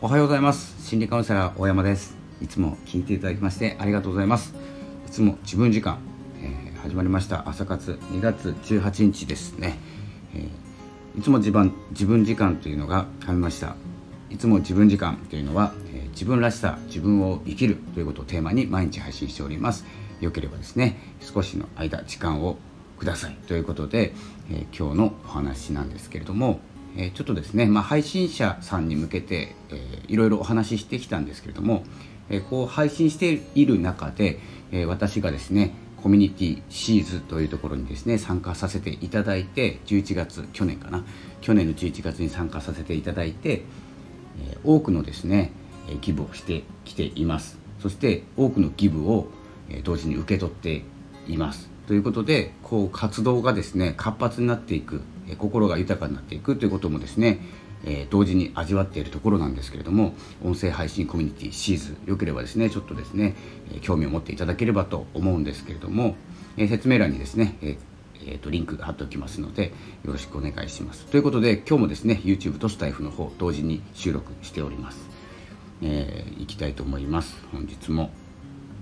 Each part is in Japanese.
おはようございます。心理カウンセラー大山です。いつも聞いていただきましてありがとうございます。いつも自分時間、えー、始まりました。朝活2月18日ですね、えー、いつも自分自分時間というのが噛みました。いつも自分時間というのは、えー、自分らしさ自分を生きるということをテーマに毎日配信しております。よければですね少しの間時間をくださいということで、え今日のお話なんですけれどもえちょっとですね、まあ、配信者さんに向けて、えー、いろいろお話ししてきたんですけれども、えこう配信している中で、え私がですねコミュニティシーズというところにですね参加させていただいて11月去年かな去年の11月に参加させていただいて、え多くのですねギブをしてきています。そして多くのギブを同時に受け取っています。ということでこう活動がですね活発になっていく心が豊かになっていくということもですねえー、同時に味わっているところなんですけれども音声配信コミュニティシーズよければですねちょっとですね、え、興味を持っていただければと思うんですけれども、えー、説明欄にですね、ええー、とリンク貼っておきますのでよろしくお願いします。ということで今日もですね YouTube とスタイフの方同時に収録しております、えー、いきたいと思います。本日も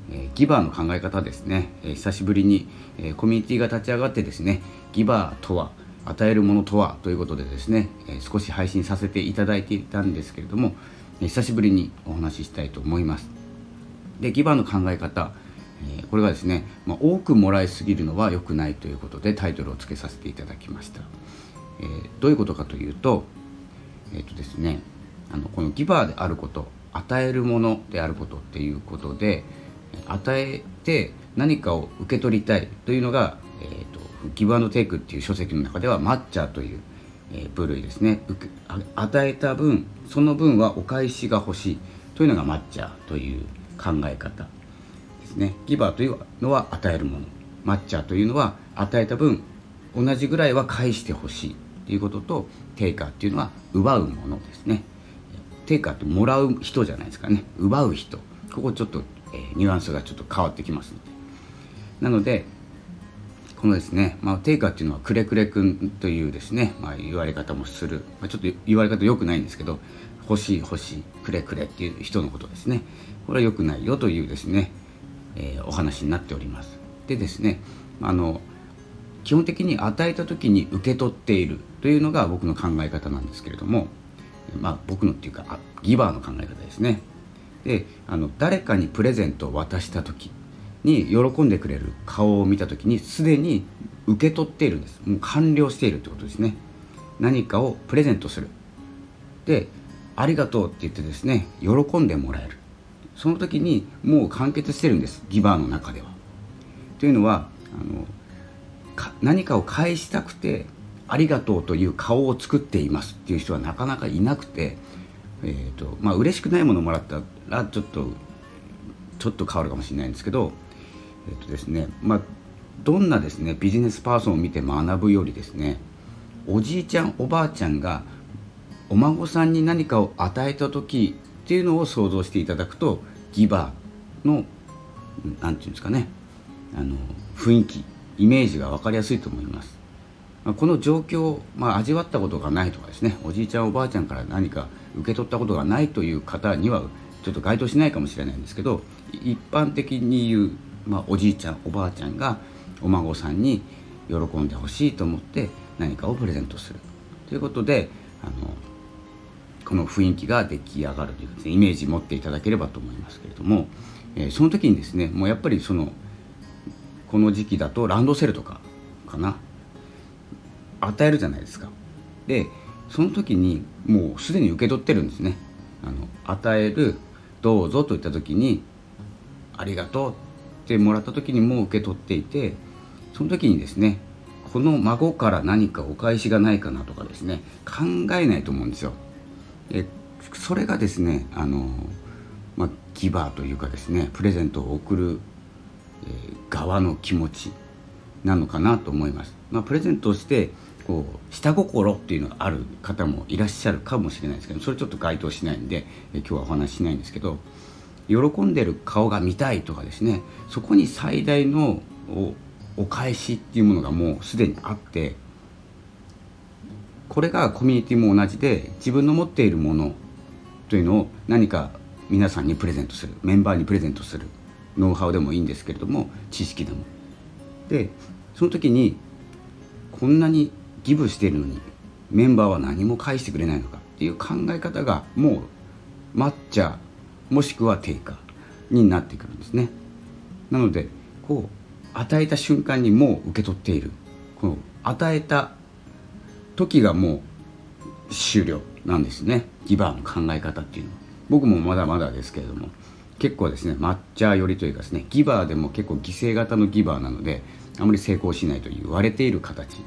えギバーの考え方ですね、え久しぶりに、えコミュニティが立ち上がってですねギバーとは与えるものとはということでですね、え少し配信させていただいていたんですけれども、え久しぶりにお話ししたいと思います。でギバーの考え方、えこれがですね、まあ、多くもらいすぎるのは良くないということでタイトルをつけさせていただきました、えー、どういうことかというとえっ、ー、とですねあのこのギバーであること与えるものであることっていうことで与えて何かを受け取りたいというのが、えーと、ギブアンドテイクっていう書籍の中ではマッチャーという、えー、部類ですね。与えた分その分はお返しが欲しい。というのがマッチャーという考え方ですね。ギバーというのは与えるもの。マッチャーというのは与えた分同じぐらいは返してほしい。ということとテイカーっていうのは奪うものですね。テイカーってもらう人じゃないですかね。奪う人。ここちょっとえー、ニュアンスがちょっと変わってきますので。なのでこのですね、まあ、定価っていうのはくれくれくんというですね、まあ、言われ方もする、まあ、ちょっと言われ方良くないんですけど欲しい欲しいくれくれっていう人のことですね。これは良くないよというですね、えー、お話になっております。でですねあの基本的に与えた時に受け取っているというのが僕の考え方なんですけれどもまあ僕のっていうかギバーの考え方ですね。であの誰かにプレゼントを渡した時に喜んでくれる顔を見た時にすでに受け取っているんです。もう完了しているってことですね。何かをプレゼントする。でありがとうって言ってですね喜んでもらえる。その時にもう完結してるんです。ギバーの中では。というのはあの何かを返したくてありがとうという顔を作っています。っていう人はなかなかいなくてえーとまあ嬉しくないものもらったらちょっとちょっと変わるかもしれないんですけどえっ、とですねまあどんなですねビジネスパーソンを見て学ぶよりですねおじいちゃんおばあちゃんがお孫さんに何かを与えた時っていうのを想像していただくとギバーの何て言うんですかねあの雰囲気イメージが分かりやすいと思います。この状況を、まあ、味わったことがないとかですねおじいちゃんおばあちゃんから何か受け取ったことがないという方にはちょっと該当しないかもしれないんですけど一般的に言う、まあ、おじいちゃんおばあちゃんがお孫さんに喜んでほしいと思って何かをプレゼントするということであのこの雰囲気が出来上がるというか、ね、イメージ持っていただければと思いますけれども、えー、その時にですねもうやっぱりそのこの時期だとランドセルとかかな与えるじゃないですか。でその時にもうすでに受け取ってるんですね。あの与えるどうぞと言った時にありがとうてもらった時にもう受け取っていてその時にですねこの孫から何かお返しがないかなとかですね考えないと思うんですよ。えそれがですねあの、まあ、ギバーというかですねプレゼントを送る、えー、側の気持ちなのかなと思います。まあ、プレゼントをしてこう下心っていうのがある方もいらっしゃるかもしれないですけどそれちょっと該当しないんでえ今日はお話ししないんですけど喜んでる顔が見たいとかですねそこに最大のお返しっていうものがもうすでにあってこれがコミュニティも同じで自分の持っているものというのを何か皆さんにプレゼントするメンバーにプレゼントするノウハウでもいいんですけれども知識でも。でその時にこんなにギブしているのにメンバーは何も返してくれないのかっていう考え方がもう抹茶もしくは定価になってくるんですね。なのでこう与えた瞬間にもう受け取っている。この与えた時がもう終了なんですね。ギバーの考え方っていうのは。僕もまだまだですけれども。結構ですね抹茶寄りというかですねギバーでも結構犠牲型のギバーなのであまり成功しないと言われている形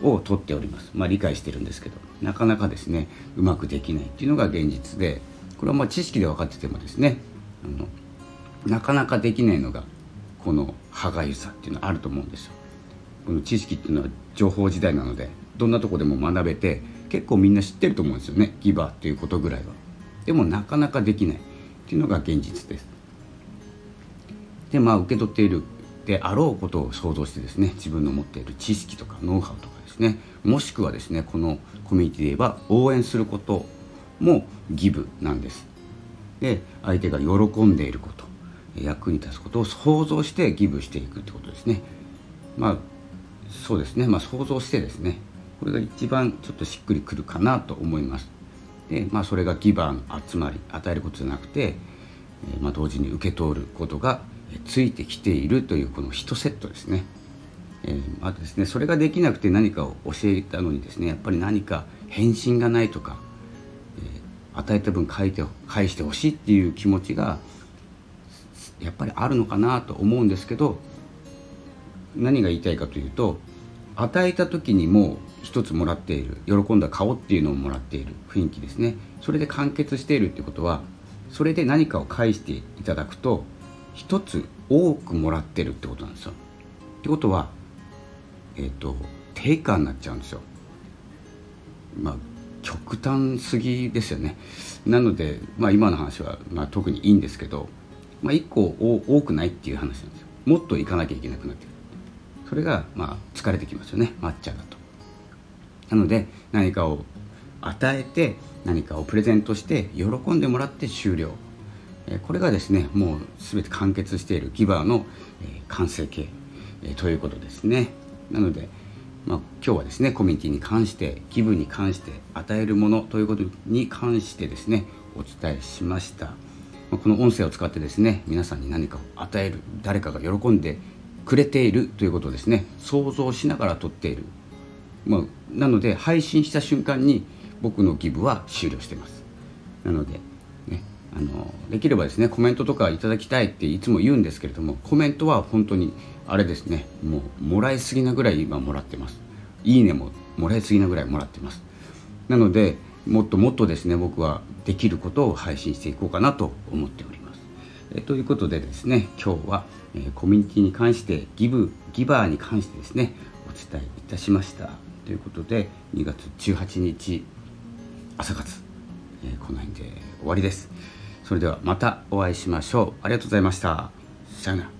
をとっております。まあ理解してるんですけど。なかなかですねうまくできないっていうのが現実でこれはまあ知識で分かっててもですねあのなかなかできないのがこの歯がゆさっていうのはあると思うんですよ。この知識っていうのは情報時代なのでどんなとこでも学べて結構みんな知ってると思うんですよね。ギバーっていうことぐらいは。でもなかなかできないっていうのが現実です。でまあ受け取っているであろうことを想像してですね自分の持っている知識とかノウハウとかですねもしくはですねこのコミュニティで言えば応援することもギブなんです。で相手が喜んでいること役に立つことを想像してギブしていくってことですね。まあそうですね。まあ想像してですね。これが一番ちょっとしっくりくるかなと思います。でまあそれがギバーの集まり与えることじゃなくて、まあ、同時に受け取ることがついてきているというこの1セットですね。えー、あですねそれができなくて何かを教えたのにですねやっぱり何か返信がないとか、与えた分返て返してほしいっていう気持ちがやっぱりあるのかなと思うんですけど何が言いたいかというと与えた時にもう一つもらっている喜んだ顔っていうのをもらっている雰囲気ですねそれで完結しているってことはそれで何かを返していただくと一つ多くもらってるってことなんですよ。ってことはえっ、ー、と定価になっちゃうんですよ。まあ極端すぎですよね。なので、まあ、今の話は、まあ、特にいいんですけどまあ、1個多くないっていう話なんですよ。もっと行かなきゃいけなくなってくる。それがまあ疲れてきますよね。抹茶だと。なので何かを与えて何かをプレゼントして喜んでもらって終了。これがですねもう全て完結しているギバーの完成形。ということですね。なので、まあ、今日はですねコミュニティに関して気分に関して与えるものということに関してですねお伝えしました。まこの音声を使ってですね皆さんに何かを与える誰かが喜んでくれているということをですね想像しながら撮っている、まあ、なので配信した瞬間に僕のギブは終了してますなので、ね、あのできればですねコメントとかいただきたいっていつも言うんですけれどもコメントは本当にあれですねもうもらいすぎなぐらい今もらってますいいねももらいすぎなぐらいもらってますなのでもっともっとですね僕はできることを配信していこうかなと思っております。えということでですね今日は、えー、コミュニティに関してギブギバーに関してですねお伝えいたしましたということで2月18日朝活、えー、この辺で終わりです。それではまたお会いしましょう。ありがとうございました。さよなら。